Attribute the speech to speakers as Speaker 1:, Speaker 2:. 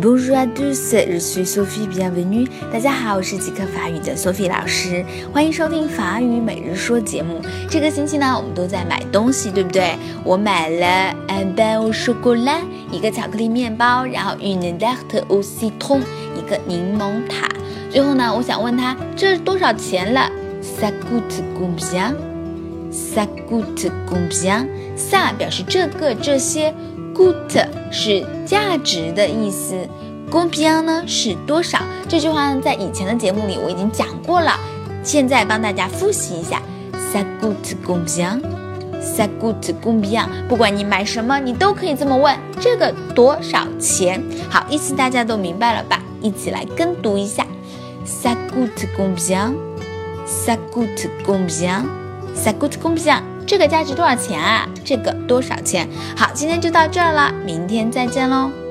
Speaker 1: Bonjour à tous, je suis Sophie, bienvenue. 大家好，我是即刻法语的 Sophie 老师，欢迎收听法语每日说节目。这个星期呢，我们都在买东西，对不对？我买了 un pain au chocolat，一个巧克力面包，然后 une tarte au citron，一个柠檬塔。最后呢，我想问他这是多少钱了？Ça coûte combien？Ça coûte combien？Ça 表示这个这些。Good 是价值的意思。公平呢是多少？这句话呢在以前的节目里我已经讲过了，现在帮大家复习一下。Sa gut 公平，Sa gut 公平，不管你买什么，你都可以这么问：这个多少钱？好，意思大家都明白了吧？一起来跟读一下：Sa gut 公平，Sa gut 公平，Sa gut 公平。这个价值多少钱啊？这个多少钱？好，今天就到这儿了，明天再见喽。